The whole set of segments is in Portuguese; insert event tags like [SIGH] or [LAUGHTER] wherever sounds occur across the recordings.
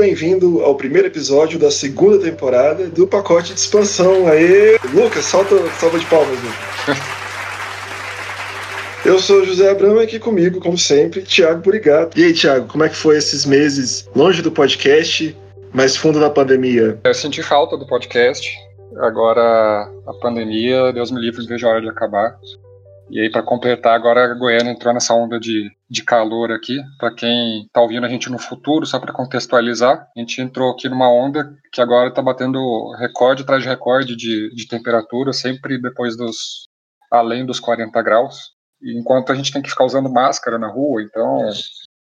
bem-vindo ao primeiro episódio da segunda temporada do pacote de expansão. Aê, Lucas, solta salva de palmas, Lucas. [LAUGHS] Eu sou José Abramo aqui comigo, como sempre, Thiago Burigato. E aí, Thiago, como é que foi esses meses longe do podcast, mais fundo da pandemia? Eu senti falta do podcast. Agora a pandemia, Deus me livre, vejo a hora de acabar. E aí, para completar, agora a Goiânia entrou nessa onda de, de calor aqui. Para quem está ouvindo a gente no futuro, só para contextualizar, a gente entrou aqui numa onda que agora está batendo recorde atrás de recorde de, de temperatura, sempre depois dos. além dos 40 graus. Enquanto a gente tem que ficar usando máscara na rua, então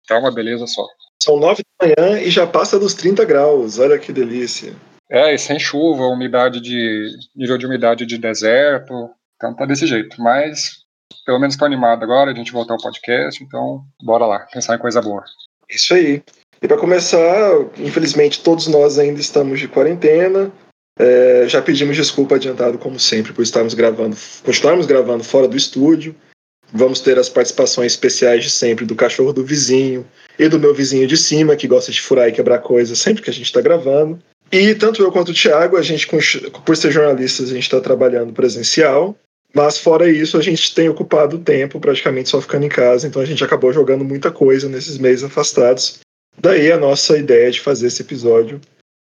tá uma beleza só. São 9 da manhã e já passa dos 30 graus, olha que delícia. É, e sem chuva, umidade de. nível de umidade de deserto. Então tá desse jeito. Mas pelo menos estou animado agora, a gente voltar ao podcast, então bora lá, pensar em coisa boa. Isso aí. E para começar, infelizmente todos nós ainda estamos de quarentena. É, já pedimos desculpa adiantado, como sempre, por estarmos gravando, continuarmos gravando fora do estúdio. Vamos ter as participações especiais de sempre do cachorro do vizinho e do meu vizinho de cima, que gosta de furar e quebrar coisas sempre que a gente está gravando. E tanto eu quanto o Thiago, a gente, por ser jornalistas, a gente está trabalhando presencial. Mas fora isso, a gente tem ocupado o tempo praticamente só ficando em casa, então a gente acabou jogando muita coisa nesses meses afastados. Daí a nossa ideia de fazer esse episódio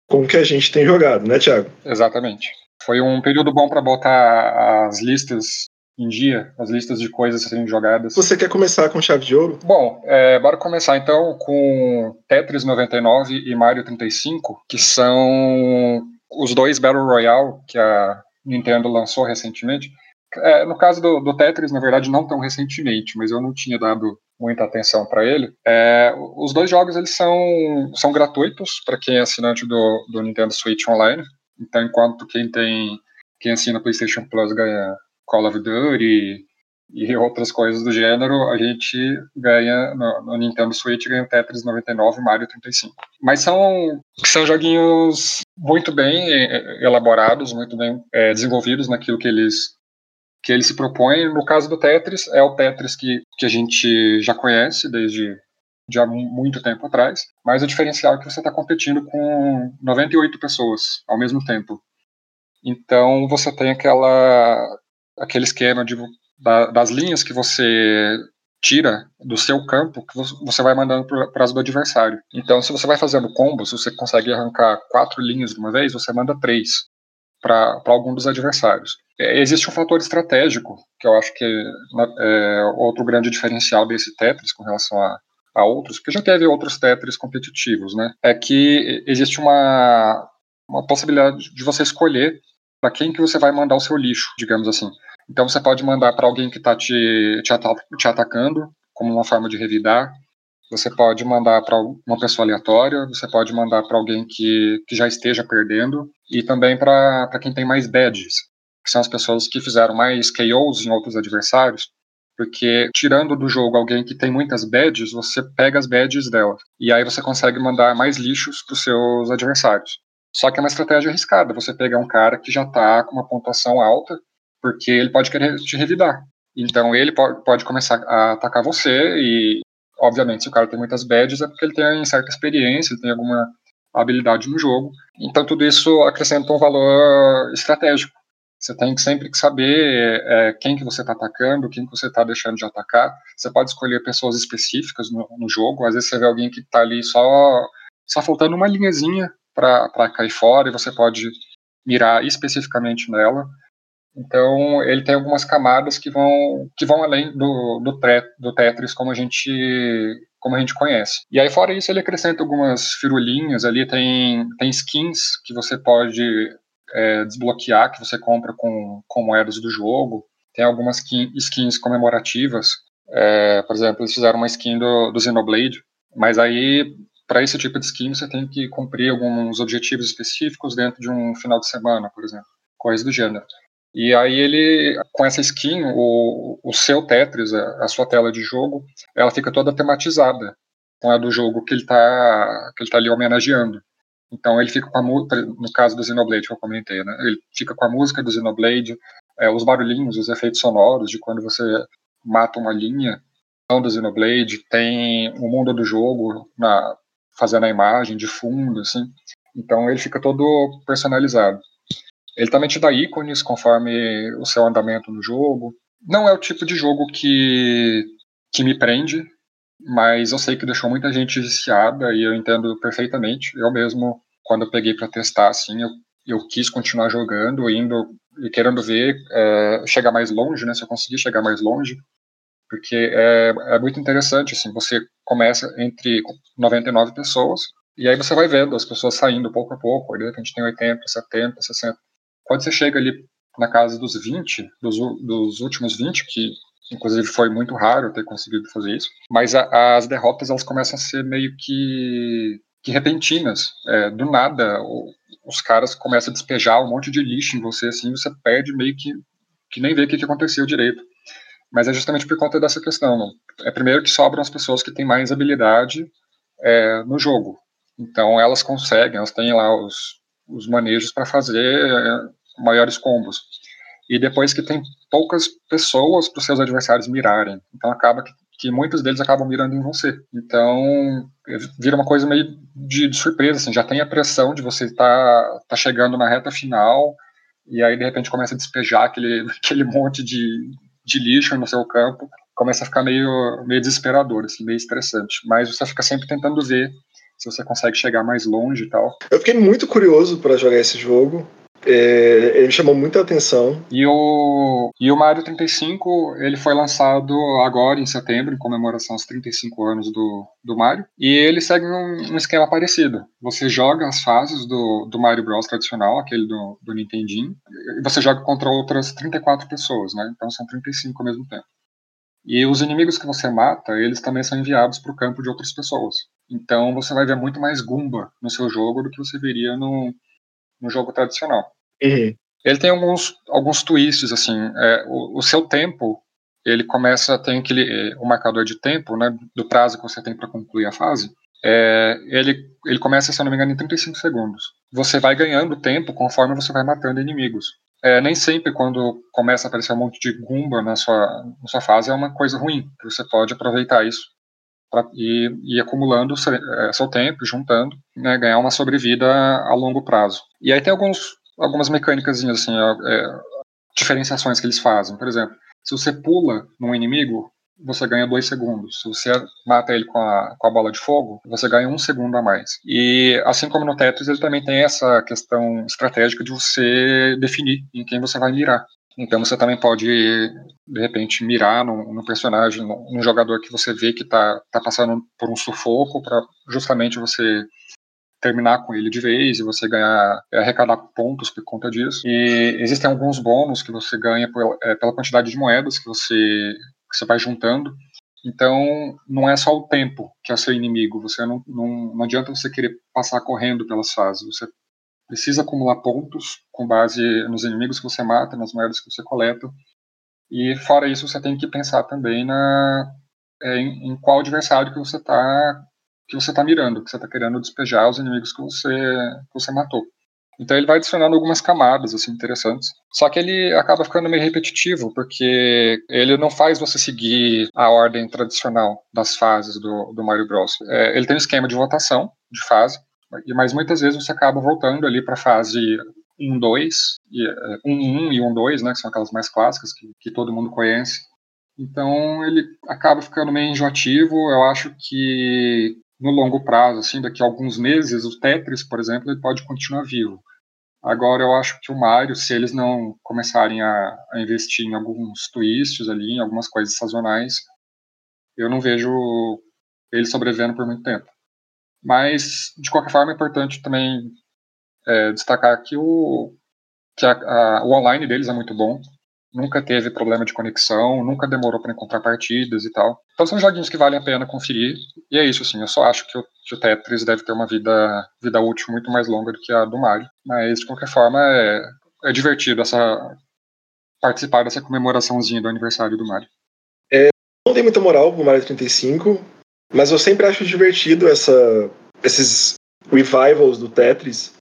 com o que a gente tem jogado, né, Thiago? Exatamente. Foi um período bom para botar as listas em dia, as listas de coisas serem jogadas. Você quer começar com chave de ouro? Bom, é, bora começar então com Tetris 99 e Mario 35, que são os dois Battle Royale que a Nintendo lançou recentemente. É, no caso do, do, Tetris, na verdade, não tão recentemente, mas eu não tinha dado muita atenção para ele. É, os dois jogos eles são, são gratuitos para quem é assinante do, do Nintendo Switch Online. Então, enquanto quem tem quem assina PlayStation Plus ganha Call of Duty e outras coisas do gênero, a gente ganha no, no Nintendo Switch ganha Tetris 99 e Mario 35. Mas são são joguinhos muito bem é, elaborados, muito bem é, desenvolvidos naquilo que eles que ele se propõe. No caso do Tetris, é o Tetris que, que a gente já conhece desde de há muito tempo atrás, mas o diferencial é que você está competindo com 98 pessoas ao mesmo tempo. Então você tem aquela aquele esquema de, da, das linhas que você tira do seu campo que você vai mandando para as do adversário. Então, se você vai fazendo combos, você consegue arrancar quatro linhas de uma vez, você manda três para algum dos adversários. É, existe um fator estratégico, que eu acho que é outro grande diferencial desse Tetris com relação a, a outros, porque já teve outros Tetris competitivos, né? É que existe uma, uma possibilidade de você escolher para quem que você vai mandar o seu lixo, digamos assim. Então você pode mandar para alguém que está te, te, te atacando, como uma forma de revidar. Você pode mandar para uma pessoa aleatória, você pode mandar para alguém que, que já esteja perdendo, e também para quem tem mais badges, que são as pessoas que fizeram mais KOs em outros adversários, porque tirando do jogo alguém que tem muitas badges, você pega as badges dela, e aí você consegue mandar mais lixos para os seus adversários. Só que é uma estratégia arriscada, você pegar um cara que já está com uma pontuação alta, porque ele pode querer te revidar. Então ele pode, pode começar a atacar você e obviamente, se o cara tem muitas badges, é porque ele tem certa experiência, ele tem alguma habilidade no jogo. Então, tudo isso acrescenta um valor estratégico. Você tem sempre que saber é, quem que você está atacando, quem que você está deixando de atacar. Você pode escolher pessoas específicas no, no jogo. Às vezes você vê alguém que está ali só, só faltando uma linhazinha para cair fora e você pode mirar especificamente nela. Então, ele tem algumas camadas que vão, que vão além do, do, do Tetris como a gente como a gente conhece. E aí, fora isso, ele acrescenta algumas firulinhas ali, tem, tem skins que você pode é, desbloquear, que você compra com, com moedas do jogo. Tem algumas skin, skins comemorativas. É, por exemplo, eles fizeram uma skin do, do Xenoblade, mas aí, para esse tipo de skin, você tem que cumprir alguns objetivos específicos dentro de um final de semana, por exemplo. Coisas do gênero. E aí ele, com essa skin, o, o seu Tetris, a, a sua tela de jogo, ela fica toda tematizada com a do jogo que ele está que ele tá ali homenageando. Então ele fica com a música, no caso do Xenoblade que eu comentei, né? Ele fica com a música do Xenoblade, é, os barulhinhos, os efeitos sonoros de quando você mata uma linha do Xenoblade, tem o mundo do jogo na, fazendo a imagem de fundo, assim. Então ele fica todo personalizado. Ele também te dá ícones conforme o seu andamento no jogo. Não é o tipo de jogo que, que me prende, mas eu sei que deixou muita gente viciada e eu entendo perfeitamente. Eu mesmo, quando eu peguei para testar, assim, eu, eu quis continuar jogando, indo e querendo ver é, chegar mais longe, né? Se eu conseguir chegar mais longe, porque é, é muito interessante, assim, você começa entre 99 pessoas e aí você vai vendo as pessoas saindo pouco a pouco, de repente tem 80, 70, 60. Quando você chega ali na casa dos 20, dos, dos últimos 20, que inclusive foi muito raro ter conseguido fazer isso, mas a, as derrotas elas começam a ser meio que, que repentinas. É, do nada, o, os caras começam a despejar um monte de lixo em você, assim, você perde meio que, que nem vê o que, que aconteceu direito. Mas é justamente por conta dessa questão. Não? É primeiro que sobram as pessoas que têm mais habilidade é, no jogo. Então elas conseguem, elas têm lá os, os manejos para fazer é, maiores combos. E depois que tem poucas pessoas para os seus adversários mirarem. Então acaba que, que, muitos deles acabam mirando em você. Então vira uma coisa meio de, de surpresa, assim, já tem a pressão de você estar tá, tá chegando na reta final e aí de repente começa a despejar aquele, [LAUGHS] aquele monte de, de lixo no seu campo, começa a ficar meio, meio desesperador, assim, meio estressante. Mas você fica sempre tentando ver se você consegue chegar mais longe e tal. Eu fiquei muito curioso para jogar esse jogo. É, ele chamou muita atenção. E o, e o Mario 35, ele foi lançado agora em setembro, em comemoração aos 35 anos do, do Mario. E ele segue um, um esquema parecido. Você joga as fases do, do Mario Bros tradicional, aquele do, do Nintendinho, e você joga contra outras 34 pessoas, né? Então são 35 ao mesmo tempo. E os inimigos que você mata, eles também são enviados para o campo de outras pessoas. Então você vai ver muito mais Goomba no seu jogo do que você veria no, no jogo tradicional. Uhum. Ele tem alguns, alguns twists, assim, é, o, o, seu tempo, ele começa, tem aquele, o marcador de tempo, né, do prazo que você tem para concluir a fase, é, ele, ele começa, se eu não me engano, em 35 segundos. Você vai ganhando tempo conforme você vai matando inimigos. É, nem sempre quando começa a aparecer um monte de Goomba na sua, na sua fase é uma coisa ruim. Você pode aproveitar isso pra ir, ir acumulando é, seu tempo, juntando, né, ganhar uma sobrevida a longo prazo. E aí tem alguns, algumas mecânicas assim, é, diferenciações que eles fazem. Por exemplo, se você pula num inimigo, você ganha dois segundos. Se você mata ele com a, com a bola de fogo, você ganha um segundo a mais. E assim como no Tetris, ele também tem essa questão estratégica de você definir em quem você vai mirar. Então você também pode, de repente, mirar no, no personagem, no, no, jogador que você vê que está tá passando por um sufoco, para justamente você terminar com ele de vez e você ganhar, arrecadar pontos por conta disso. E existem alguns bônus que você ganha por, é, pela quantidade de moedas que você, que você vai juntando. Então, não é só o tempo que é seu inimigo. Você não, não, não adianta você querer passar correndo pelas fases. Você precisa acumular pontos com base nos inimigos que você mata, nas moedas que você coleta. E fora isso, você tem que pensar também na é, em, em, qual adversário que você está que você tá mirando, que você está querendo despejar os inimigos que você que você matou. Então ele vai adicionando algumas camadas assim interessantes. Só que ele acaba ficando meio repetitivo, porque ele não faz você seguir a ordem tradicional das fases do, do Mario Bros. É, ele tem um esquema de votação de fase, mas muitas vezes você acaba voltando ali para a fase 1, 2, 1, 1 e 1, 2, né, que são aquelas mais clássicas que, que todo mundo conhece. Então ele acaba ficando meio enjoativo. Eu acho que no longo prazo, assim, daqui a alguns meses, o Tetris, por exemplo, ele pode continuar vivo. Agora eu acho que o Mario, se eles não começarem a, a investir em alguns twists ali, em algumas coisas sazonais, eu não vejo ele sobrevivendo por muito tempo. Mas, de qualquer forma, é importante também é, destacar que, o, que a, a, o online deles é muito bom. Nunca teve problema de conexão, nunca demorou para encontrar partidas e tal. Então são joguinhos que valem a pena conferir. E é isso, assim. Eu só acho que o, que o Tetris deve ter uma vida, vida útil muito mais longa do que a do Mario. Mas, de qualquer forma, é, é divertido essa, participar dessa comemoraçãozinha do aniversário do Mario. É, não tem muita moral pro Mario 35. Mas eu sempre acho divertido essa, esses revivals do Tetris.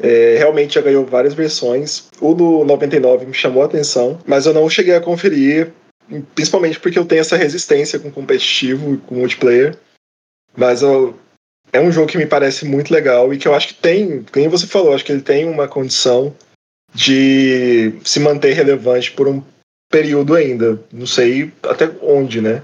É, realmente já ganhou várias versões. O do 99 me chamou a atenção, mas eu não cheguei a conferir, principalmente porque eu tenho essa resistência com competitivo e com multiplayer. Mas eu, é um jogo que me parece muito legal e que eu acho que tem, como você falou, acho que ele tem uma condição de se manter relevante por um período ainda. Não sei até onde, né?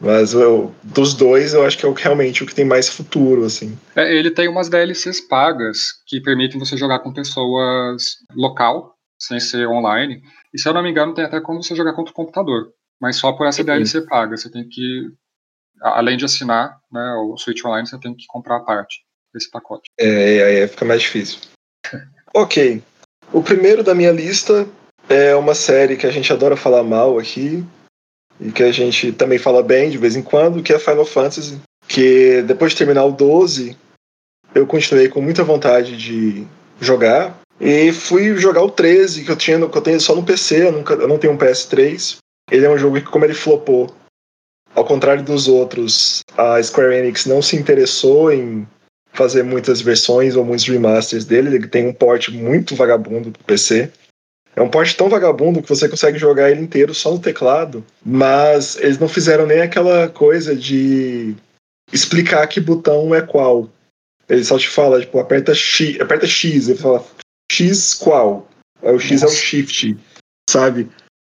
Mas eu, dos dois, eu acho que é realmente o que tem mais futuro, assim. É, ele tem umas DLCs pagas que permitem você jogar com pessoas local, sem ser online. E se eu não me engano, tem até como você jogar contra o computador. Mas só por essa DLC paga. Você tem que, além de assinar né, o Switch Online, você tem que comprar a parte desse pacote. É, aí fica mais difícil. [LAUGHS] ok. O primeiro da minha lista é uma série que a gente adora falar mal aqui, e que a gente também fala bem de vez em quando, que é Final Fantasy. Que depois de terminar o 12, eu continuei com muita vontade de jogar. E fui jogar o 13, que eu, tinha, que eu tenho só no PC, eu, nunca, eu não tenho um PS3. Ele é um jogo que, como ele flopou, ao contrário dos outros, a Square Enix não se interessou em fazer muitas versões ou muitos remasters dele. Ele tem um port muito vagabundo pro PC. É um porte tão vagabundo que você consegue jogar ele inteiro só no teclado, mas eles não fizeram nem aquela coisa de explicar que botão é qual. Ele só te fala, tipo, aperta X, aperta X, ele fala X qual. Aí o X Nossa. é o Shift, sabe?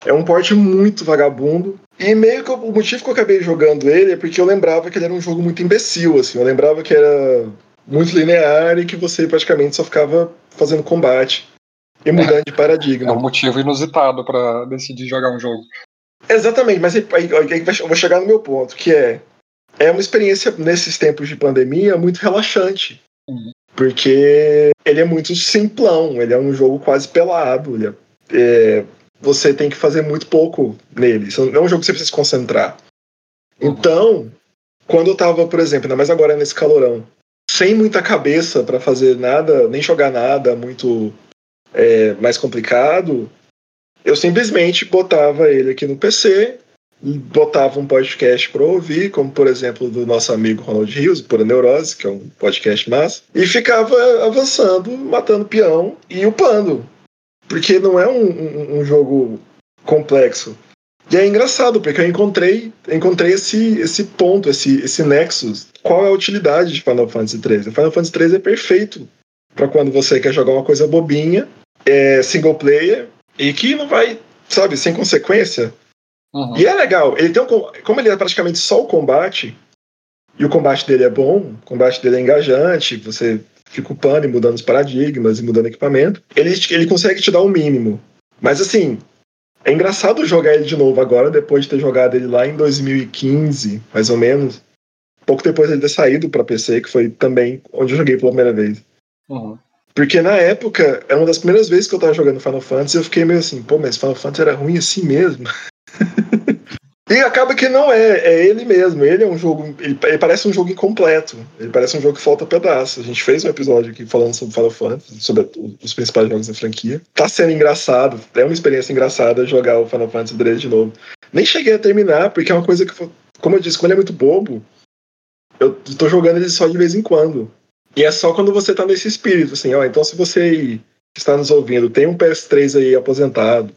É um porte muito vagabundo. E meio que o motivo que eu acabei jogando ele é porque eu lembrava que ele era um jogo muito imbecil, assim. Eu lembrava que era muito linear e que você praticamente só ficava fazendo combate e mudando de paradigma. É um motivo inusitado para decidir jogar um jogo. Exatamente, mas aí, aí, aí, eu vou chegar no meu ponto, que é é uma experiência nesses tempos de pandemia muito relaxante. Uhum. Porque ele é muito simplão, ele é um jogo quase pelado. É, é, você tem que fazer muito pouco nele. Não é um jogo que você precisa se concentrar. Uhum. Então, quando eu tava, por exemplo, ainda mais agora nesse calorão, sem muita cabeça para fazer nada, nem jogar nada muito é, mais complicado, eu simplesmente botava ele aqui no PC, botava um podcast para ouvir, como por exemplo do nosso amigo Ronald Rios, Pura Neurose, que é um podcast massa, e ficava avançando, matando peão e upando. Porque não é um, um, um jogo complexo. E é engraçado, porque eu encontrei, encontrei esse, esse ponto, esse, esse nexus. Qual é a utilidade de Final Fantasy XIII? Final Fantasy XIII é perfeito para quando você quer jogar uma coisa bobinha é, single player e que não vai, sabe, sem consequência. Uhum. E é legal. Ele tem um, como ele é praticamente só o combate, e o combate dele é bom, o combate dele é engajante, você fica upando e mudando os paradigmas e mudando equipamento, ele, ele consegue te dar o um mínimo. Mas assim, é engraçado jogar ele de novo agora, depois de ter jogado ele lá em 2015, mais ou menos. Pouco depois ele ter saído para PC, que foi também onde eu joguei pela primeira vez. Uhum. Porque na época, é uma das primeiras vezes que eu tava jogando Final Fantasy, eu fiquei meio assim, pô, mas Final Fantasy era ruim assim mesmo. [LAUGHS] e acaba que não é, é ele mesmo. Ele é um jogo. Ele, ele, parece um jogo incompleto. Ele parece um jogo que falta pedaço. A gente fez um episódio aqui falando sobre Final Fantasy, sobre os principais jogos da franquia. Tá sendo engraçado, é uma experiência engraçada jogar o Final Fantasy 3 de novo. Nem cheguei a terminar, porque é uma coisa que, como eu disse, quando ele é muito bobo, eu tô jogando ele só de vez em quando. E é só quando você tá nesse espírito, assim, ó. Então, se você está nos ouvindo, tem um PS3 aí aposentado,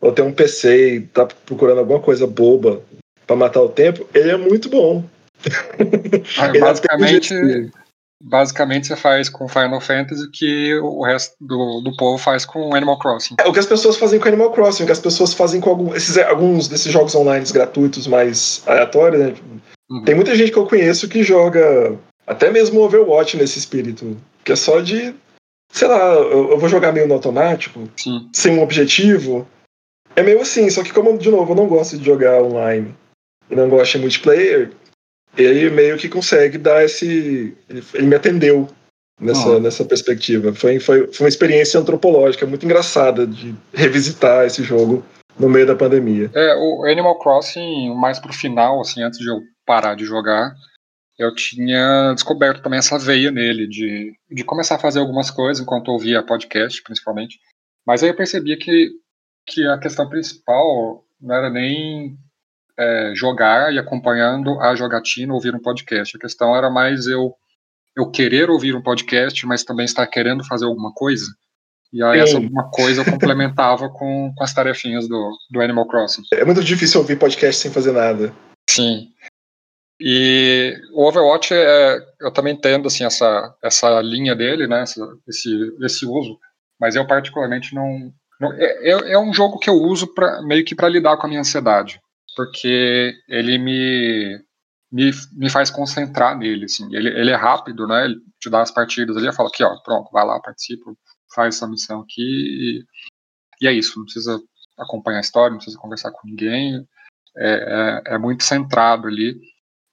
ou tem um PC e tá procurando alguma coisa boba para matar o tempo, ele é muito bom. [LAUGHS] Ah, basicamente, basicamente você faz com Final Fantasy o que o resto do, do povo faz com Animal Crossing. É, o que as pessoas fazem com Animal Crossing, o que as pessoas fazem com algum, esses, alguns desses jogos online gratuitos mais aleatórios, né? Uhum. Tem muita gente que eu conheço que joga até mesmo Overwatch nesse espírito. Que é só de. Sei lá, eu, eu vou jogar meio no automático, Sim. sem um objetivo. É meio assim, só que como, de novo, eu não gosto de jogar online e não gosto de multiplayer, ele meio que consegue dar esse. Ele, ele me atendeu nessa, oh. nessa perspectiva. Foi, foi, foi uma experiência antropológica muito engraçada de revisitar esse jogo no meio da pandemia. É, o Animal Crossing, mais pro final, assim, antes de eu parar de jogar, eu tinha descoberto também essa veia nele de, de começar a fazer algumas coisas enquanto ouvia podcast, principalmente. Mas aí eu percebia que, que a questão principal não era nem é, jogar e acompanhando a jogatina ouvir um podcast. A questão era mais eu, eu querer ouvir um podcast, mas também estar querendo fazer alguma coisa. E aí essa alguma coisa eu complementava com, com as tarefinhas do, do Animal Crossing. É muito difícil ouvir podcast sem fazer nada. Sim. E o Overwatch, é, eu também entendo assim, essa, essa linha dele, né, esse, esse uso, mas eu particularmente não. não é, é, é um jogo que eu uso pra, meio que para lidar com a minha ansiedade, porque ele me, me, me faz concentrar nele. Assim. Ele, ele é rápido, né, ele te dá as partidas ali, eu falo aqui, ó, pronto, vai lá, participa, faz essa missão aqui, e, e é isso, não precisa acompanhar a história, não precisa conversar com ninguém, é, é, é muito centrado ali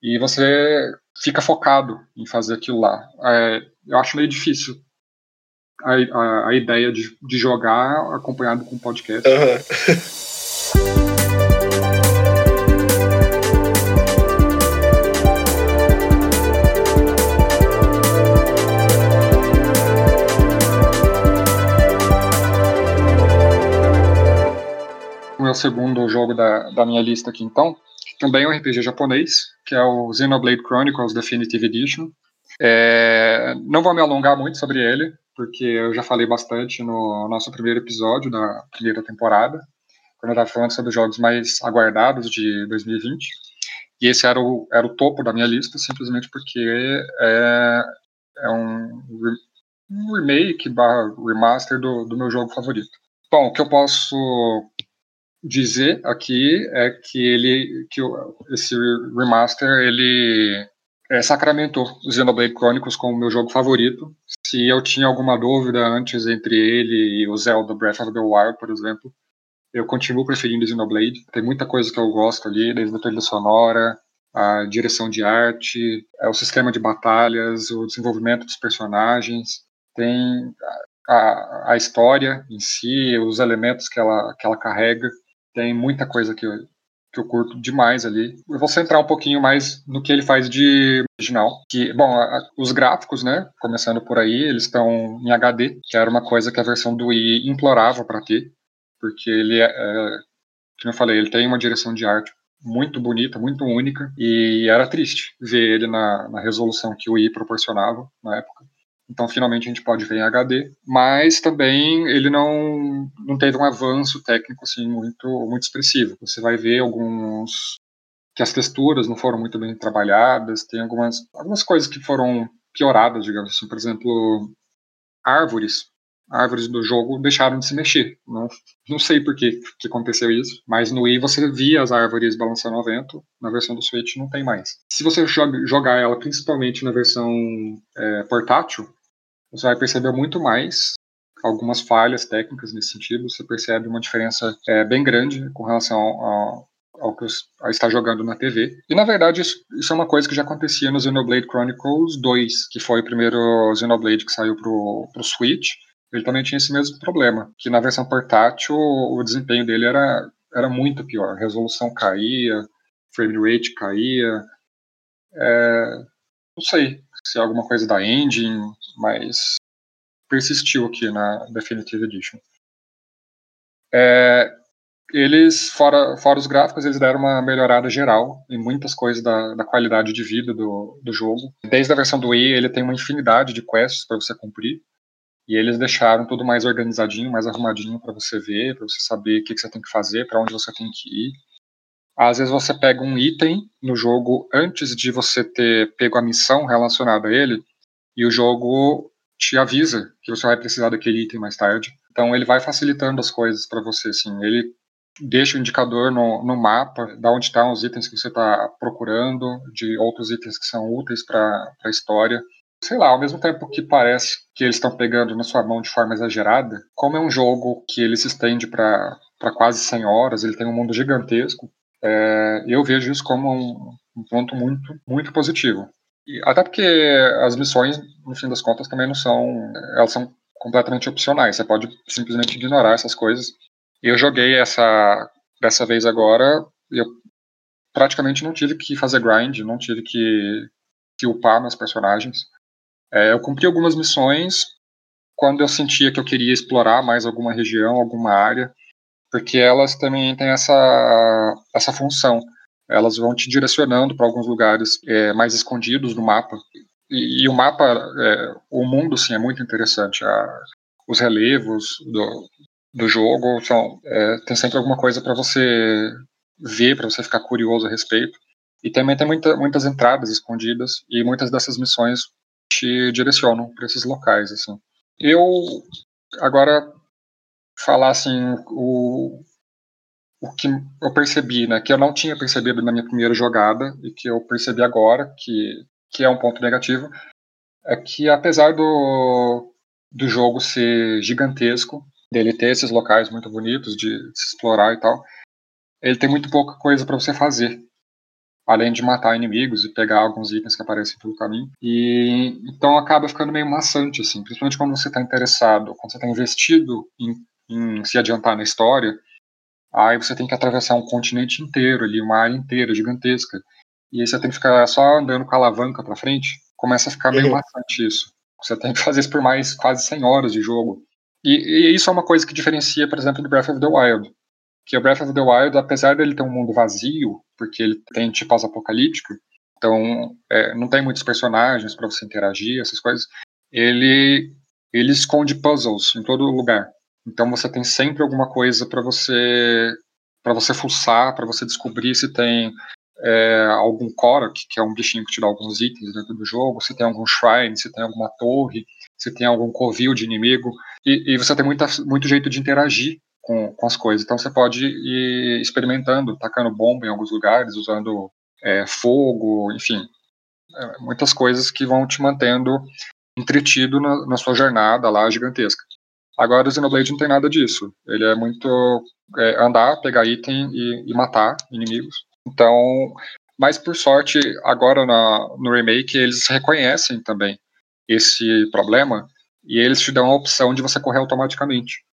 e você fica focado em fazer aquilo lá. É, eu acho meio difícil a, a, a ideia de, de, jogar acompanhado com podcast. Uhum. o meu segundo jogo da, da minha lista aqui, então, também é um RPG japonês, que é o Xenoblade Chronicles Definitive Edition. É, não vou me alongar muito sobre ele, porque eu já falei bastante no nosso primeiro episódio da primeira temporada, quando eu estava falando sobre os jogos mais aguardados de 2020. E esse era o, era o topo da minha lista, simplesmente porque é, é um, um remake barra remaster do, do meu jogo favorito. Bom, o que eu posso dizer aqui é que ele que esse remaster ele é, sacramentou Xenoblade Chronicles como meu jogo favorito. Se eu tinha alguma dúvida antes entre ele e o Zelda Breath of the Wild, por exemplo, eu continuo preferindo Xenoblade. Tem muita coisa que eu gosto ali, desde a trilha sonora, a direção de arte, é o sistema de batalhas, o desenvolvimento dos personagens, tem a, a história em si, os elementos que ela, que ela carrega. Tem muita coisa que eu, que eu curto demais ali. Eu vou centrar um pouquinho mais no que ele faz de original. Que, bom, a, os gráficos, né, começando por aí, eles estão em HD, que era uma coisa que a versão do Wii implorava para ter, porque ele é, é, como eu falei, ele tem uma direção de arte muito bonita, muito única, e era triste ver ele na, na resolução que o Wii proporcionava na época. Então, finalmente, a gente pode ver em HD, mas também ele não, não teve um avanço técnico assim, muito, muito expressivo. Você vai ver alguns. que as texturas não foram muito bem trabalhadas, tem algumas, algumas coisas que foram pioradas, digamos assim. Por exemplo, árvores. Árvores do jogo deixaram de se mexer. Não, não sei por que, que aconteceu isso, mas no Wii você via as árvores balançando ao vento, na versão do Switch não tem mais. Se você joga, jogar ela principalmente na versão é, portátil, você vai perceber muito mais algumas falhas técnicas nesse sentido. Você percebe uma diferença é, bem grande com relação ao, ao que está jogando na TV. E na verdade, isso, isso, é uma coisa que já acontecia no Xenoblade Chronicles 2, que foi o primeiro Xenoblade que saiu pro, pro Switch. Ele também tinha esse mesmo problema, que na versão portátil o desempenho dele era, era muito pior. A resolução caía, frame rate caía. É, não sei se é alguma coisa da engine, mas persistiu aqui na Definitive Edition. É, eles, fora, fora os gráficos, eles deram uma melhorada geral em muitas coisas da, da qualidade de vida do, do jogo. Desde a versão do Wii, ele tem uma infinidade de quests para você cumprir. E eles deixaram tudo mais organizadinho, mais arrumadinho para você ver, para você saber o que, que você tem que fazer, para onde você tem que ir. Às vezes você pega um item no jogo antes de você ter pego a missão relacionada a ele, e o jogo te avisa que você vai precisar daquele item mais tarde. Então ele vai facilitando as coisas para você, assim. Ele deixa o indicador no, no mapa da onde estão os itens que você está procurando, de outros itens que são úteis para a história. Sei lá, ao mesmo tempo que parece que eles estão pegando na sua mão de forma exagerada, como é um jogo que ele se estende para quase 100 horas, ele tem um mundo gigantesco, é, eu vejo isso como um, um ponto muito, muito positivo. E até porque as missões, no fim das contas, também não são. Elas são completamente opcionais. Você pode simplesmente ignorar essas coisas. Eu joguei essa dessa vez agora, eu praticamente não tive que fazer grind, não tive que, que upar meus personagens. É, eu cumpri algumas missões quando eu sentia que eu queria explorar mais alguma região, alguma área, porque elas também têm essa, essa função elas vão te direcionando para alguns lugares é, mais escondidos no mapa. E, e o mapa, é, o mundo, sim, é muito interessante. A, os relevos do, do jogo são, é, tem sempre alguma coisa para você ver, para você ficar curioso a respeito. E também tem muita, muitas entradas escondidas e muitas dessas missões te direcionam para esses locais, assim. Eu agora falar assim o o que eu percebi, né, que eu não tinha percebido na minha primeira jogada e que eu percebi agora que que é um ponto negativo é que apesar do do jogo ser gigantesco, dele ter esses locais muito bonitos de se explorar e tal, ele tem muito pouca coisa para você fazer além de matar inimigos e pegar alguns itens que aparecem pelo caminho. E então acaba ficando meio maçante, assim, principalmente quando você está interessado, quando você está investido em, em, se adiantar na história. Aí você tem que atravessar um continente inteiro ali, uma área inteira gigantesca. E aí você tem que ficar só andando com a alavanca para frente. Começa a ficar meio uhum. maçante isso. Você tem que fazer isso por mais quase 100 horas de jogo. E, e, isso é uma coisa que diferencia, por exemplo, do Breath of the Wild que o Breath of the Wild, apesar dele ter um mundo vazio, porque ele tem tipo pós-apocalíptico, então é, não tem muitos personagens para você interagir, essas coisas, ele ele esconde puzzles em todo lugar. Então você tem sempre alguma coisa para você para você fuçar, para você descobrir se tem é, algum Korok, que é um bichinho que te dá alguns itens dentro do jogo, se tem algum shrine, se tem alguma torre, se tem algum covil de inimigo, e, e você tem muita, muito jeito de interagir com, com as coisas. Então você pode ir experimentando, tacando bomba em alguns lugares, usando é, fogo, enfim, é, muitas coisas que vão te mantendo entretido na, na, sua jornada lá gigantesca. Agora o Xenoblade não tem nada disso. Ele é muito é, andar, pegar item e, e, matar inimigos. Então, mas por sorte, agora na, no remake eles reconhecem também esse problema e eles te dão a opção de você correr automaticamente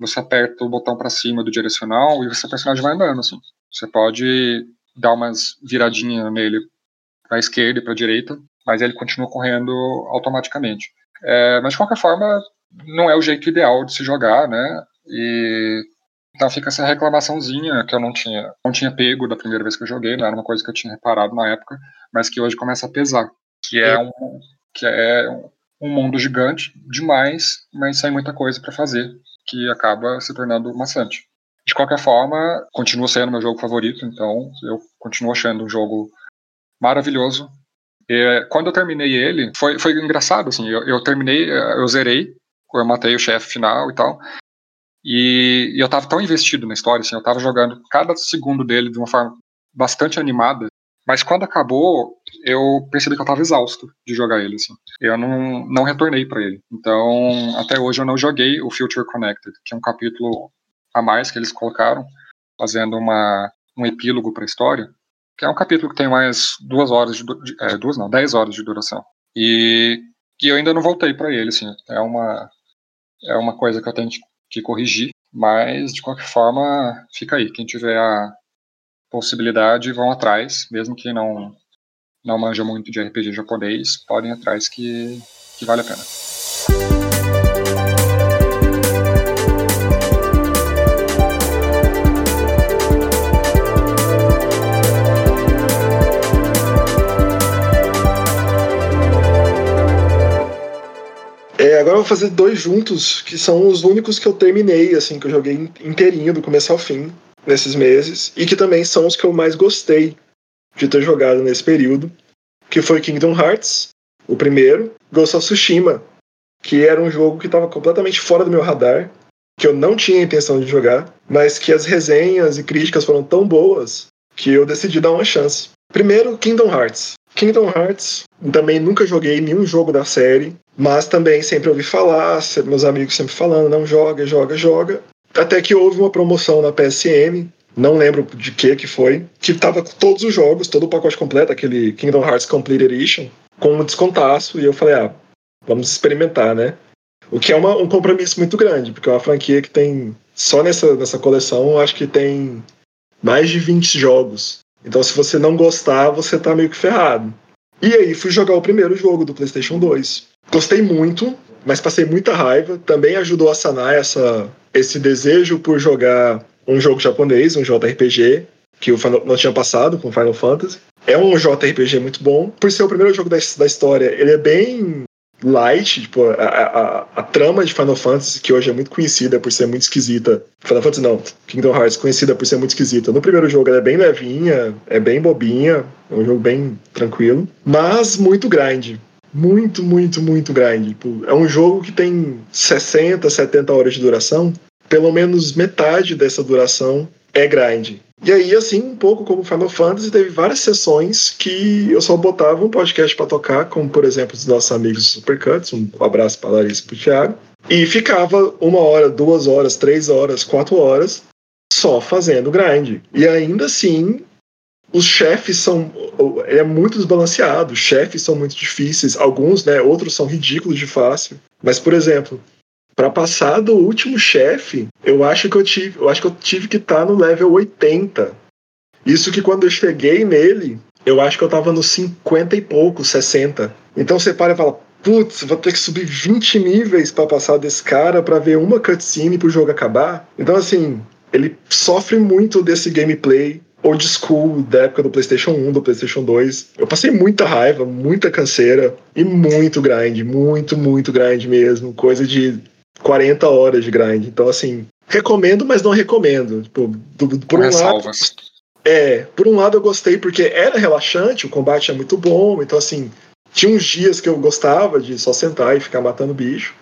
você aperta o botão para cima do direcional e o seu personagem vai andando, assim. Você pode dar umas viradinhas nele para esquerda e para direita, mas ele continua correndo automaticamente. É, mas de qualquer forma, não é o jeito ideal de se jogar, né? E então fica essa reclamaçãozinha que eu não tinha, não tinha pego da primeira vez que eu joguei, não era uma coisa que eu tinha reparado na época, mas que hoje começa a pesar, que é um que é um mundo gigante demais, mas sem muita coisa para fazer que acaba se tornando maçante. De qualquer forma, continua sendo meu jogo favorito, então eu continuo achando um jogo maravilhoso. E, quando eu terminei ele, foi, foi engraçado, assim, eu, eu terminei, eu zerei, eu matei o chefe final e tal, e, e, eu tava tão investido na história, assim, eu tava jogando cada segundo dele de uma forma bastante animada, mas quando acabou, eu percebi que eu estava exausto de jogar ele, assim. Eu não, não retornei para ele. Então, até hoje eu não joguei o Future Connected, que é um capítulo a mais que eles colocaram, fazendo uma, um epílogo para a história, que é um capítulo que tem mais duas horas de, de é, duas não, dez horas de duração. E, e eu ainda não voltei para ele, assim. É uma é uma coisa que eu tenho que corrigir, mas de qualquer forma, fica aí. Quem tiver a possibilidade, vão atrás, mesmo que não não manjam muito de RPG japonês, podem ir atrás que, que vale a pena. É, agora eu vou fazer dois juntos, que são os únicos que eu terminei, assim, que eu joguei inteirinho, do começo ao fim, nesses meses, e que também são os que eu mais gostei de ter jogado nesse período, que foi Kingdom Hearts, o primeiro, Ghost of Tsushima, que era um jogo que estava completamente fora do meu radar, que eu não tinha intenção de jogar, mas que as resenhas e críticas foram tão boas que eu decidi dar uma chance. Primeiro, Kingdom Hearts. Kingdom Hearts, também nunca joguei nenhum jogo da série, mas também sempre ouvi falar, meus amigos sempre falando, não joga, joga, joga. Até que houve uma promoção na PSN não lembro de que que foi, que tava com todos os jogos, todo o pacote completo, aquele Kingdom Hearts Complete Edition, com um descontaço, e eu falei, ah, vamos experimentar, né? O que é uma, um compromisso muito grande, porque é uma franquia que tem, só nessa, nessa coleção, acho que tem mais de 20 jogos. Então, se você não gostar, você tá meio que ferrado. E aí, fui jogar o primeiro jogo do PlayStation 2. Gostei muito, mas passei muita raiva. Também ajudou a sanar essa, esse desejo por jogar um jogo japonês, um JRPG, que o Final, não tinha passado com Final Fantasy. É um JRPG muito bom. Por ser o primeiro jogo da, da história, ele é bem light, tipo, a, a, a, trama de Final Fantasy, que hoje é muito conhecida por ser muito esquisita. Final Fantasy não, Kingdom Hearts, conhecida por ser muito esquisita. No primeiro jogo ela é bem levinha, é bem bobinha, é um jogo bem tranquilo, mas muito grande. Muito, muito, muito grande. Tipo, é um jogo que tem 60, 70 horas de duração. Pelo menos metade dessa duração é grande. E aí, assim, um pouco como Final Fantasy, teve várias sessões que eu só botava um podcast para tocar, como por exemplo os nossos amigos Supercuts, um abraço para Larissa e para Thiago, e ficava uma hora, duas horas, três horas, quatro horas só fazendo grind. E ainda assim, os chefes são. É muito desbalanceado, os chefes são muito difíceis, alguns, né? Outros são ridículos de fácil. Mas, por exemplo, para passar do último chefe, eu acho que eu tive, eu acho que eu tive que estar tá no level 80. Isso que quando eu cheguei nele, eu acho que eu tava no 50 e pouco, 60. Então você para e fala, putz, vou ter que subir 20 níveis para passar desse cara para ver uma cutscene pro jogo acabar. Então assim, ele sofre muito desse gameplay old school da época do PlayStation 1, do PlayStation 2. Eu passei muita raiva, muita canseira e muito grind, muito, muito grind mesmo. Coisa de 40 horas de grind. Então, assim, recomendo, mas não recomendo. Tipo, do, do, por um lado. É, por um lado eu gostei porque era relaxante, o combate é muito bom, então assim, tinha uns dias que eu gostava de só sentar e ficar matando bicho.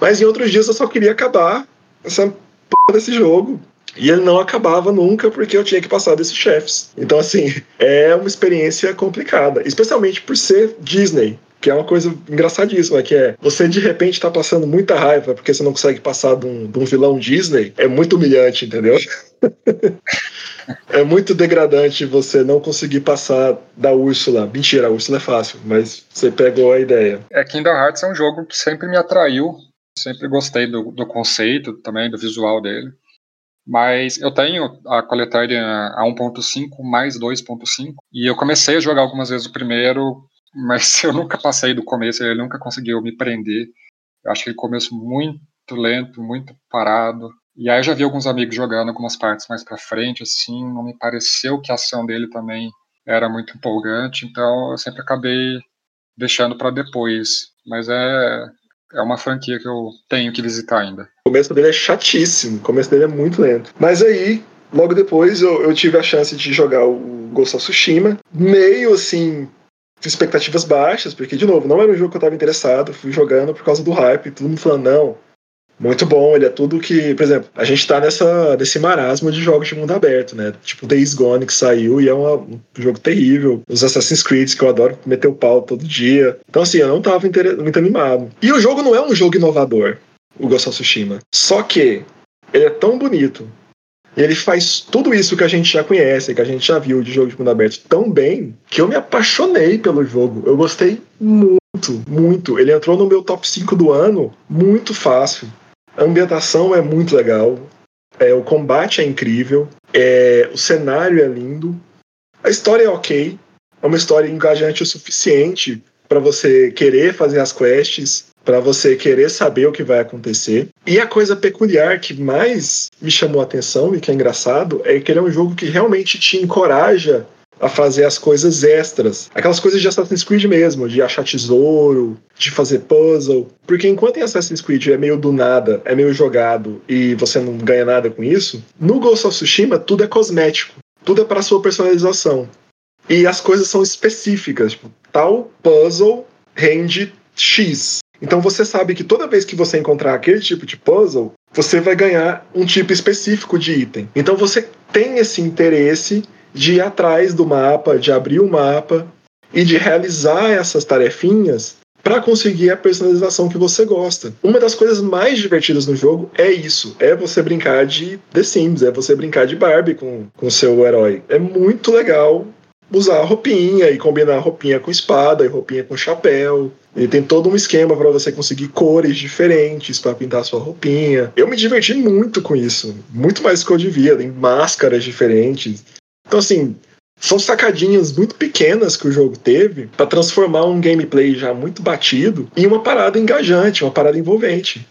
Mas em outros dias eu só queria acabar essa porra desse jogo. E ele não acabava nunca porque eu tinha que passar desses chefes. Então, assim, [LAUGHS] é uma experiência complicada. Especialmente por ser Disney que é uma coisa engraçadíssima, que é você de repente tá passando muita raiva porque você não consegue passar de um, de um vilão Disney, é muito humilhante, entendeu? [LAUGHS] é muito degradante você não conseguir passar da Úrsula. Mentira, a Úrsula é fácil, mas você pegou a ideia. É, Kingdom Hearts é um jogo que sempre me atraiu, sempre gostei do, do conceito também, do visual dele. Mas eu tenho a coletânea a 1.5 mais 2.5 e eu comecei a jogar algumas vezes o primeiro mas [LAUGHS] eu nunca passei do começo, ele nunca conseguiu me prender. Eu acho que ele começo muito lento, muito parado. E aí eu já vi alguns amigos jogando algumas partes mais para frente, assim, não me pareceu que a ação dele também era muito empolgante, então eu sempre acabei deixando para depois. Mas é, é uma franquia que eu tenho que visitar ainda. O começo dele é chatíssimo, o começo dele é muito lento. Mas aí, logo depois, eu, eu tive a chance de jogar o Ghost of Tsushima, meio assim, expectativas baixas, porque, de novo, não era um jogo que eu estava interessado, fui jogando por causa do hype, todo mundo falando, não, muito bom, ele é tudo que, por exemplo, a gente tá nessa, nesse marasmo de jogos de mundo aberto, né? Tipo Days Gone que saiu e é uma, um jogo terrível. Os Assassin's Creed que eu adoro meter o pau todo dia. Então, assim, eu não tava muito animado. E o jogo não é um jogo inovador, o Ghost of Tsushima. Só que ele é tão bonito, ele faz tudo isso que a gente já conhece, que a gente já viu de jogo de mundo aberto tão bem, que eu me apaixonei pelo jogo. Eu gostei muito, muito. Ele entrou no meu top 5 do ano muito fácil. A ambientação é muito legal. É, o combate é incrível. É, o cenário é lindo. A história é ok. É uma história engajante o suficiente para você querer fazer as quests para você querer saber o que vai acontecer. E a coisa peculiar que mais me chamou a atenção e que é engraçado é que ele é um jogo que realmente te encoraja a fazer as coisas extras. Aquelas coisas de Assassin's Creed mesmo, de achar tesouro, de fazer puzzle. Porque enquanto em Assassin's Creed é meio do nada, é meio jogado e você não ganha nada com isso, no Ghost of Tsushima tudo é cosmético. Tudo é para sua personalização. E as coisas são específicas. Tipo, tal puzzle rende X. Então você sabe que toda vez que você encontrar aquele tipo de puzzle, você vai ganhar um tipo específico de item. Então você tem esse interesse de ir atrás do mapa, de abrir o mapa e de realizar essas tarefinhas para conseguir a personalização que você gosta. Uma das coisas mais divertidas no jogo é isso, é você brincar de The Sims, é você brincar de Barbie com o seu herói. É muito legal usar a roupinha e combinar roupinha com espada e roupinha com chapéu. Ele tem todo um esquema para você conseguir cores diferentes para pintar sua roupinha. Eu me diverti muito com isso, muito mais do que eu devia, tem máscaras diferentes. Então assim, são sacadinhas muito pequenas que o jogo teve para transformar um gameplay já muito batido em uma parada engajante, uma parada envolvente.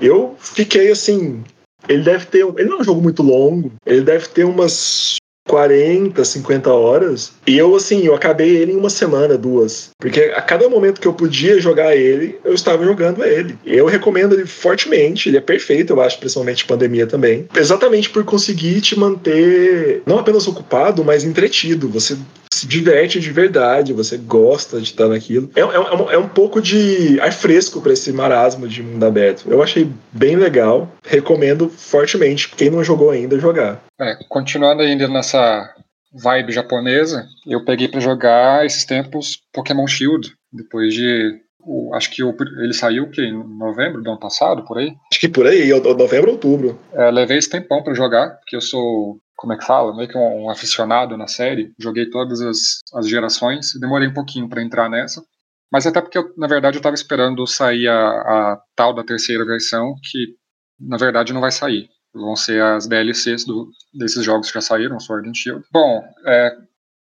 Eu fiquei assim, ele deve ter, ele não é um jogo muito longo, ele deve ter umas 40, 50 horas. E eu, assim, eu acabei ele em uma semana, duas. Porque a cada momento que eu podia jogar ele, eu estava jogando ele. Eu recomendo ele fortemente, ele é perfeito, eu acho, principalmente pandemia também. Exatamente por conseguir te manter não apenas ocupado, mas entretido. Você se diverte de verdade, você gosta de estar naquilo. É, é, é um pouco de ar fresco para esse marasmo de mundo aberto. Eu achei bem legal, recomendo fortemente quem não jogou ainda jogar. É, continuando ainda nessa vibe japonesa, eu peguei para jogar esses tempos Pokémon Shield, depois de o, acho que o, ele saiu que em novembro do ano passado, por aí? Acho que por aí, novembro, outubro. É, levei esse tempão para jogar, porque eu sou como é que fala, meio que um, um aficionado na série, joguei todas as, as gerações, demorei um pouquinho para entrar nessa, mas até porque, eu, na verdade, eu estava esperando sair a, a, tal da terceira versão, que na verdade não vai sair. Vão ser as DLCs do, desses jogos que já saíram, Sword and Shield. Bom, é,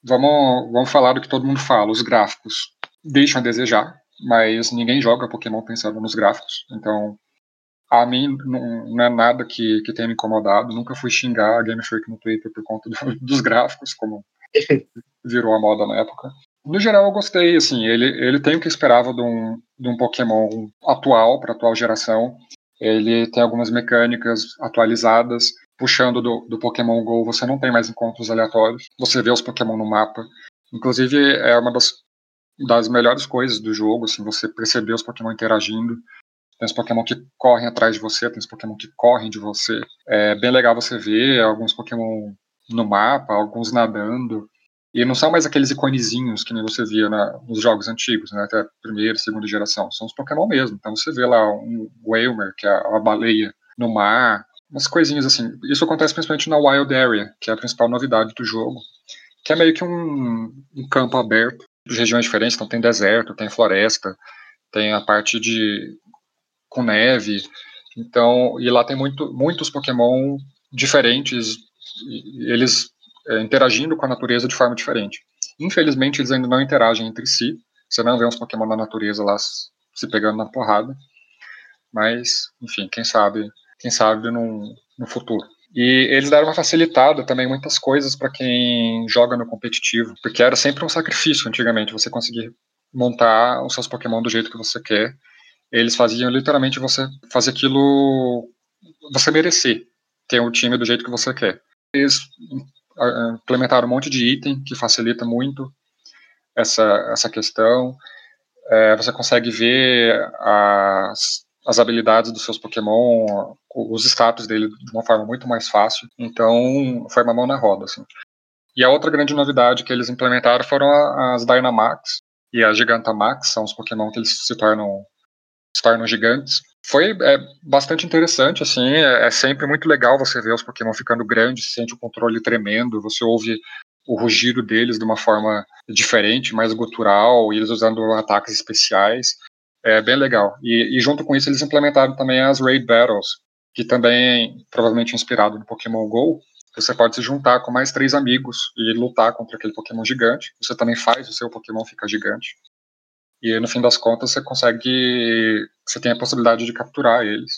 vamos, vamos falar do que todo mundo fala. Os gráficos deixam a desejar, mas ninguém joga Pokémon pensando nos gráficos. Então, a mim não, não, é nada que, que tenha me incomodado. Nunca fui xingar a Game Freak no Twitter por conta do, [LAUGHS] dos gráficos, como virou a moda na época. No geral, eu gostei. Assim, ele, ele tem o que esperava de um, de um Pokémon atual, para atual geração. Ele tem algumas mecânicas atualizadas. Puxando do, do Pokémon GO, você não tem mais encontros aleatórios. Você vê os Pokémon no mapa. Inclusive, é uma das, das melhores coisas do jogo, assim, você perceber os Pokémon interagindo. Tem os Pokémon que correm atrás de você, tem os Pokémon que correm de você. É bem legal você ver alguns Pokémon no mapa, alguns nadando. E não são mais aqueles iconezinhos que nem você via na, nos jogos antigos, né, até primeira, segunda geração. São os Pokémon mesmo. Então você vê lá um Whalmer, que é a baleia no mar, umas coisinhas assim. Isso acontece principalmente na Wild Area, que é a principal novidade do jogo, que é meio que um, um campo aberto de regiões diferentes. Então tem deserto, tem floresta, tem a parte de com neve. Então, e lá tem muito, muitos Pokémon diferentes, eles é, interagindo com a natureza de forma diferente. Infelizmente, eles ainda não interagem entre si. Você não vê uns Pokémon na natureza lá se pegando na porrada. Mas, enfim, quem sabe, quem sabe no, no futuro. E eles deram uma facilitada também muitas coisas para quem joga no competitivo, porque era sempre um sacrifício antigamente você conseguir montar os seus Pokémon do jeito que você quer eles faziam literalmente você fazer aquilo, você merecer ter o um time do jeito que você quer. Eles ah, implementaram um monte de item que facilita muito essa, essa questão. É, você consegue ver as, as habilidades dos seus Pokémon, os status dele de uma forma muito mais fácil. Então, foi uma mão na roda. Assim. E a outra grande novidade que eles implementaram foram as Dynamax e a Gigantamax, são os Pokémon que eles se tornam se tornam gigantes. Foi é, bastante interessante, assim, é, é, sempre muito legal você ver os Pokémon ficando grandes, sente o controle tremendo, você ouve o rugido deles de uma forma diferente, mais gutural, e eles usando ataques especiais. É bem legal. E, e junto com isso eles implementaram também as Raid Battles, que também provavelmente inspirado no Pokémon GO, você pode se juntar com mais três amigos e lutar contra aquele Pokémon gigante. Você também faz o seu Pokémon ficar gigante. E no fim das contas você consegue. Você tem a possibilidade de capturar eles.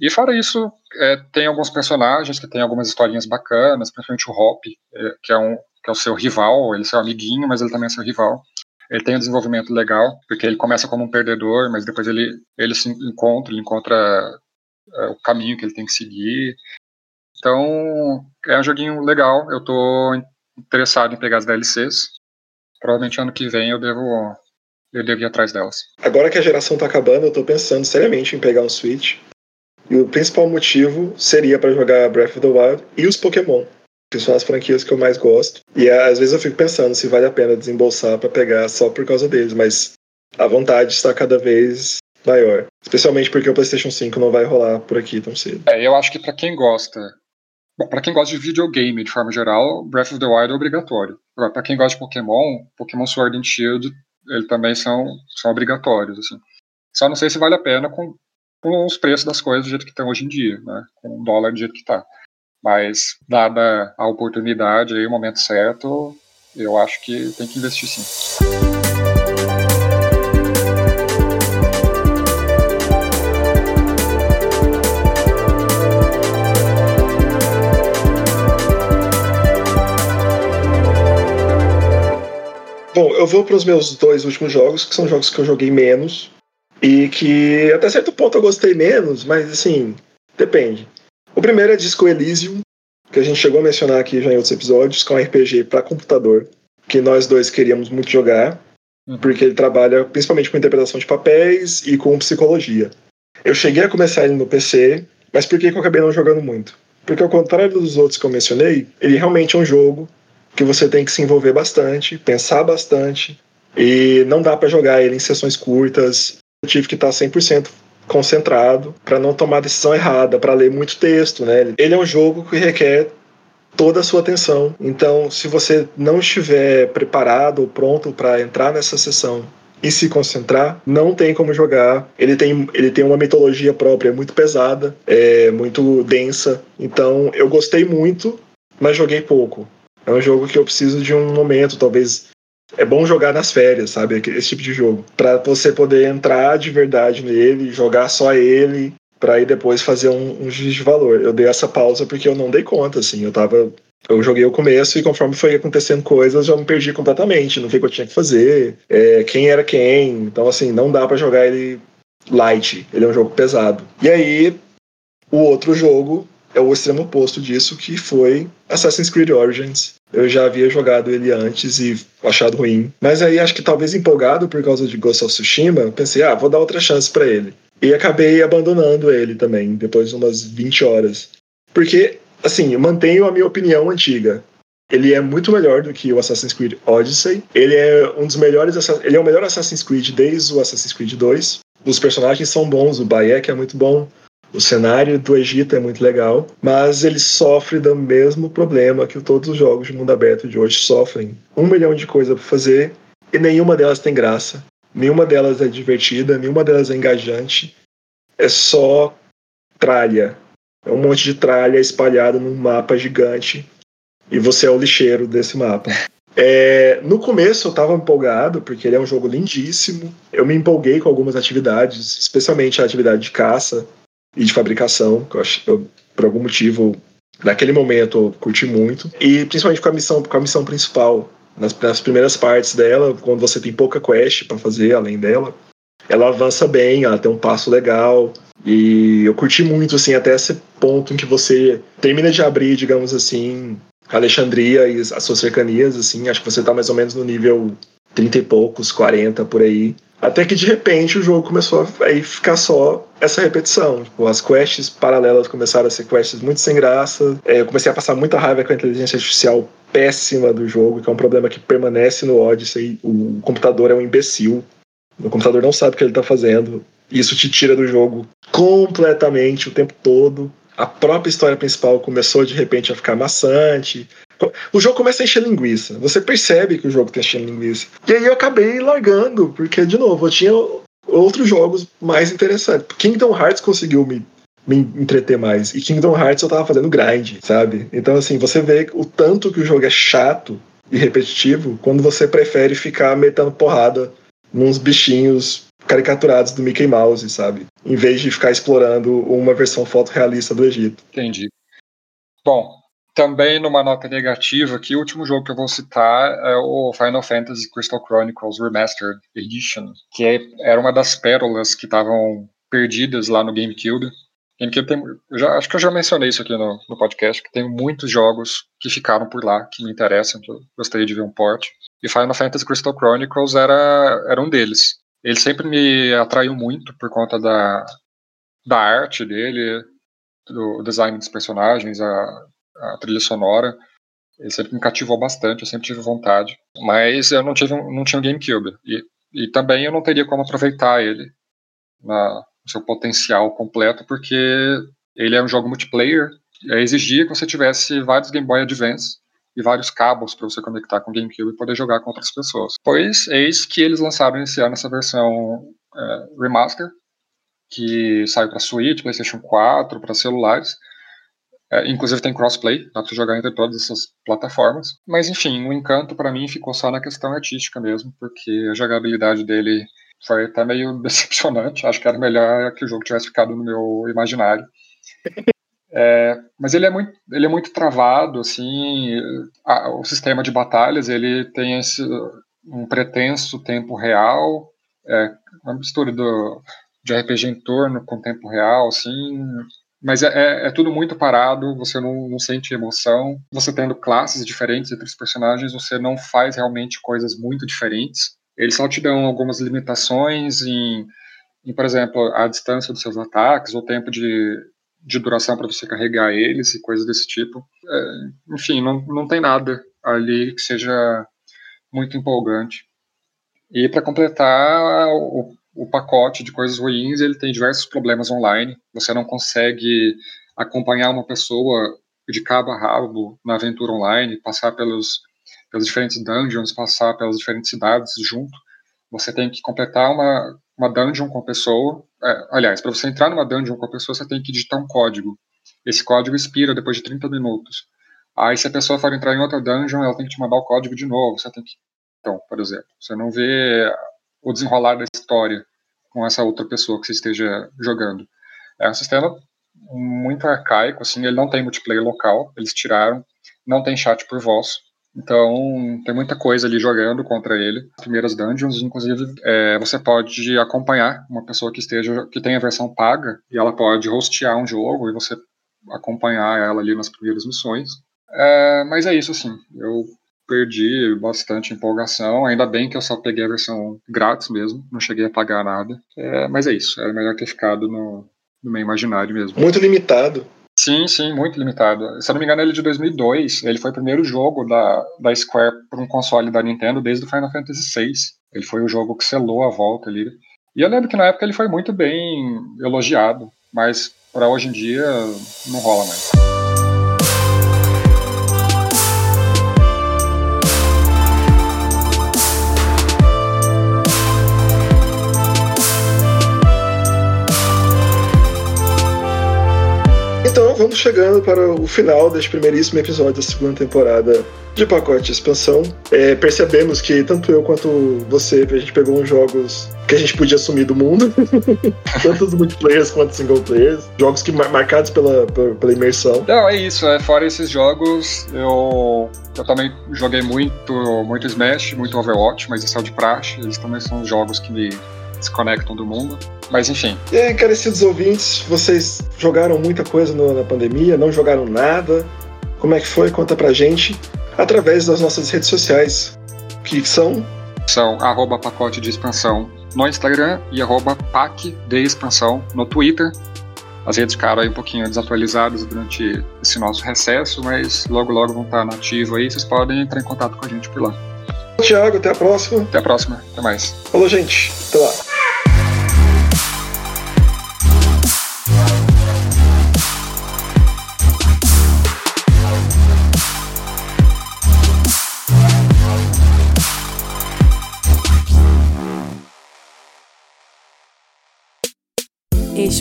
E fora isso, é, tem alguns personagens que tem algumas historinhas bacanas, principalmente o Hop, é, que, é um, que é o seu rival, ele é seu amiguinho, mas ele também é seu rival. Ele tem um desenvolvimento legal, porque ele começa como um perdedor, mas depois ele, ele se encontra, ele encontra é, o caminho que ele tem que seguir. Então, é um joguinho legal, eu estou interessado em pegar as DLCs. Provavelmente ano que vem eu devo eu devo ir atrás delas. Agora que a geração tá acabando, eu tô pensando seriamente em pegar um Switch. E o principal motivo seria para jogar Breath of the Wild e os Pokémon, que são as franquias que eu mais gosto. E às vezes eu fico pensando se vale a pena desembolsar para pegar só por causa deles, mas a vontade está cada vez maior. Especialmente porque o PlayStation 5 não vai rolar por aqui tão cedo. É, eu acho que para quem gosta. Bom, para quem gosta de videogame de forma geral, Breath of the Wild é obrigatório. Para quem gosta de Pokémon, Pokémon Sword and Shield eles também são, são obrigatórios. Assim. Só não sei se vale a pena com, com os preços das coisas do jeito que estão hoje em dia, né? com o dólar do jeito que está. Mas, dada a oportunidade e o momento certo, eu acho que tem que investir sim. Eu vou para os meus dois últimos jogos, que são jogos que eu joguei menos e que até certo ponto eu gostei menos, mas assim, depende. O primeiro é Disco Elysium, que a gente chegou a mencionar aqui já em outros episódios, que é um RPG para computador, que nós dois queríamos muito jogar, uhum. porque ele trabalha principalmente com interpretação de papéis e com psicologia. Eu cheguei a começar ele no PC, mas por que, que eu acabei não jogando muito? Porque ao contrário dos outros que eu mencionei, ele realmente é um jogo que você tem que se envolver bastante, pensar bastante, e não dá para jogar ele em sessões curtas. Eu tive que estar 100% concentrado para não tomar decisão errada, para ler muito texto, né? Ele é um jogo que requer toda a sua atenção. Então, se você não estiver preparado ou pronto para entrar nessa sessão e se concentrar, não tem como jogar. Ele tem, ele tem uma mitologia própria muito pesada, é muito densa. Então, eu gostei muito, mas joguei pouco. É um jogo que eu preciso de um momento, talvez. É bom jogar nas férias, sabe? Esse tipo de jogo. para você poder entrar de verdade nele, jogar só ele, para aí depois fazer um, um juízo de valor. Eu dei essa pausa porque eu não dei conta, assim. Eu tava. Eu joguei o começo e conforme foi acontecendo coisas, eu me perdi completamente. Não sei o que eu tinha que fazer, é, quem era quem. Então, assim, não dá para jogar ele light. Ele é um jogo pesado. E aí, o outro jogo é o extremo oposto disso, que foi Assassin's Creed Origins. Eu já havia jogado ele antes e achado ruim. Mas aí acho que talvez empolgado por causa de Ghost of Tsushima, pensei, ah, vou dar outra chance para ele. E acabei abandonando ele também, depois de umas 20 horas. Porque, assim, eu mantenho a minha opinião antiga. Ele é muito melhor do que o Assassin's Creed Odyssey. Ele é um dos melhores. Ele é o melhor Assassin's Creed desde o Assassin's Creed 2. Os personagens são bons, o Bayek é muito bom. O cenário do Egito é muito legal, mas ele sofre do mesmo problema que todos os jogos de mundo aberto de hoje sofrem. Um milhão de coisas para fazer e nenhuma delas tem graça, nenhuma delas é divertida, nenhuma delas é engajante. É só tralha. É um monte de tralha espalhada num mapa gigante e você é o lixeiro desse mapa. É, no começo eu estava empolgado, porque ele é um jogo lindíssimo. Eu me empolguei com algumas atividades, especialmente a atividade de caça e de fabricação, que eu acho eu, por algum motivo, naquele momento eu curti muito. E principalmente com a missão, com a missão principal. Nas, nas primeiras partes dela, quando você tem pouca quest para fazer além dela, ela avança bem, ela tem um passo legal. E eu curti muito, assim, até esse ponto em que você termina de abrir, digamos assim, Alexandria e as suas cercanias, assim, acho que você tá mais ou menos no nível 30 e poucos, 40 por aí. Até que de repente o jogo começou a aí ficar só essa repetição. Tipo, as quests paralelas começaram a ser quests muito sem graça. É, eu comecei a passar muita raiva com a inteligência artificial péssima do jogo, que é um problema que permanece no Odyssey. O computador é um imbecil. O computador não sabe o que ele está fazendo. Isso te tira do jogo completamente o tempo todo. A própria história principal começou de repente a ficar maçante. O jogo começa a encher linguiça. Você percebe que o jogo está enchendo linguiça. E aí eu acabei largando, porque, de novo, eu tinha outros jogos mais interessantes. Kingdom Hearts conseguiu me, me entreter mais. E Kingdom Hearts eu tava fazendo grind, sabe? Então, assim, você vê o tanto que o jogo é chato e repetitivo quando você prefere ficar metendo porrada nos bichinhos caricaturados do Mickey Mouse, sabe? Em vez de ficar explorando uma versão fotorrealista do Egito. Entendi. Bom, também numa nota negativa, que o último jogo que eu vou citar é o Final Fantasy Crystal Chronicles Remastered Edition, que é, era uma das pérolas que estavam perdidas lá no GameCube. GameCube tem, já, acho que eu já mencionei isso aqui no, no podcast, que tem muitos jogos que ficaram por lá, que me interessam, que eu gostaria de ver um port. E Final Fantasy Crystal Chronicles era, era um deles. Ele sempre me atraiu muito por conta da, da arte dele, do design dos personagens, a a trilha sonora. Ele sempre me cativou bastante, eu sempre tive vontade. Mas eu não, tive, não tinha um GameCube. E, e também eu não teria como aproveitar ele na, no seu potencial completo, porque ele é um jogo multiplayer. Exigia que você tivesse vários Game Boy Advance e vários cabos para você conectar com o GameCube e poder jogar com outras pessoas. Pois eis que eles lançaram esse ano essa versão é, remaster, que saiu para Switch, PlayStation 4, para celulares. É, inclusive tem crossplay, dá pra jogar entre todas essas plataformas. Mas enfim, o encanto para mim ficou só na questão artística mesmo, porque a jogabilidade dele foi até meio [LAUGHS] decepcionante. Acho que era melhor que o jogo tivesse ficado no meu imaginário. É, mas ele é muito, ele é muito travado, assim. A, o sistema de batalhas ele tem esse, um pretenso tempo real, é, uma mistura do, de RPG em torno com tempo real, assim, mas é, é, é, tudo muito parado, você não, não, sente emoção. Você tendo classes diferentes entre os personagens, você não faz realmente coisas muito diferentes. Eles só te dão algumas limitações em, em por exemplo, a distância dos seus ataques, o tempo de, de duração para você carregar eles e coisas desse tipo. É, enfim, não, não tem nada ali que seja muito empolgante. E para completar, o, o pacote de coisas ruins ele tem diversos problemas online. Você não consegue acompanhar uma pessoa de cabo a rabo na aventura online, passar pelos, pelos diferentes dungeons, passar pelas diferentes cidades junto. Você tem que completar uma, uma dungeon com a pessoa. É, aliás, para você entrar numa dungeon com a pessoa, você tem que digitar um código. Esse código expira depois de 30 minutos. Aí, se a pessoa for entrar em outra dungeon, ela tem que te mandar o código de novo. Você tem que. Então, por exemplo, você não vê o desenrolar da história com essa outra pessoa que você esteja jogando. É um sistema muito arcaico, assim, ele não tem multiplayer local, eles tiraram, não tem chat por voz, então tem muita coisa ali jogando contra ele. As primeiras dungeons, inclusive, é, você pode acompanhar uma pessoa que esteja que tem a versão paga e ela pode hostear um jogo e você acompanhar ela ali nas primeiras missões. É, mas é isso, assim. Eu perdi bastante empolgação. Ainda bem que eu só peguei a versão grátis mesmo, não cheguei a pagar nada. É, mas é isso, era melhor ter ficado no, no meio imaginário mesmo. Muito limitado. Sim, sim, muito limitado. Se eu não me engano, ele é de 2002. Ele foi o primeiro jogo da, da Square para um console da Nintendo desde o Final Fantasy VI. Ele foi o jogo que selou a volta ali. E eu lembro que na época ele foi muito bem elogiado, mas para hoje em dia não rola mais. Vamos chegando para o final deste primeiríssimo episódio da segunda temporada de pacote de expansão. É, percebemos que tanto eu quanto você, a gente pegou uns jogos que a gente podia assumir do mundo, [LAUGHS] tanto os multiplayers quanto os single players, jogos que marcados pela, pela, pela, imersão. Não, é isso, é, fora esses jogos, eu, eu também joguei muito, muito Smash, muito Overwatch, mas isso é o de praxe, eles também são jogos que me desconectam do mundo. Mas enfim. E aí, carecidos ouvintes, vocês jogaram muita coisa no, na pandemia, não jogaram nada? Como é que foi? Conta pra gente através das nossas redes sociais, que são são arroba pacote de expansão no Instagram e arroba pac de expansão no Twitter. As redes ficaram aí um pouquinho desatualizadas durante esse nosso recesso, mas logo logo vão estar nativos aí, vocês podem entrar em contato com a gente por lá. Tiago, até a próxima. Até a próxima, até mais. Falou, gente. Até lá.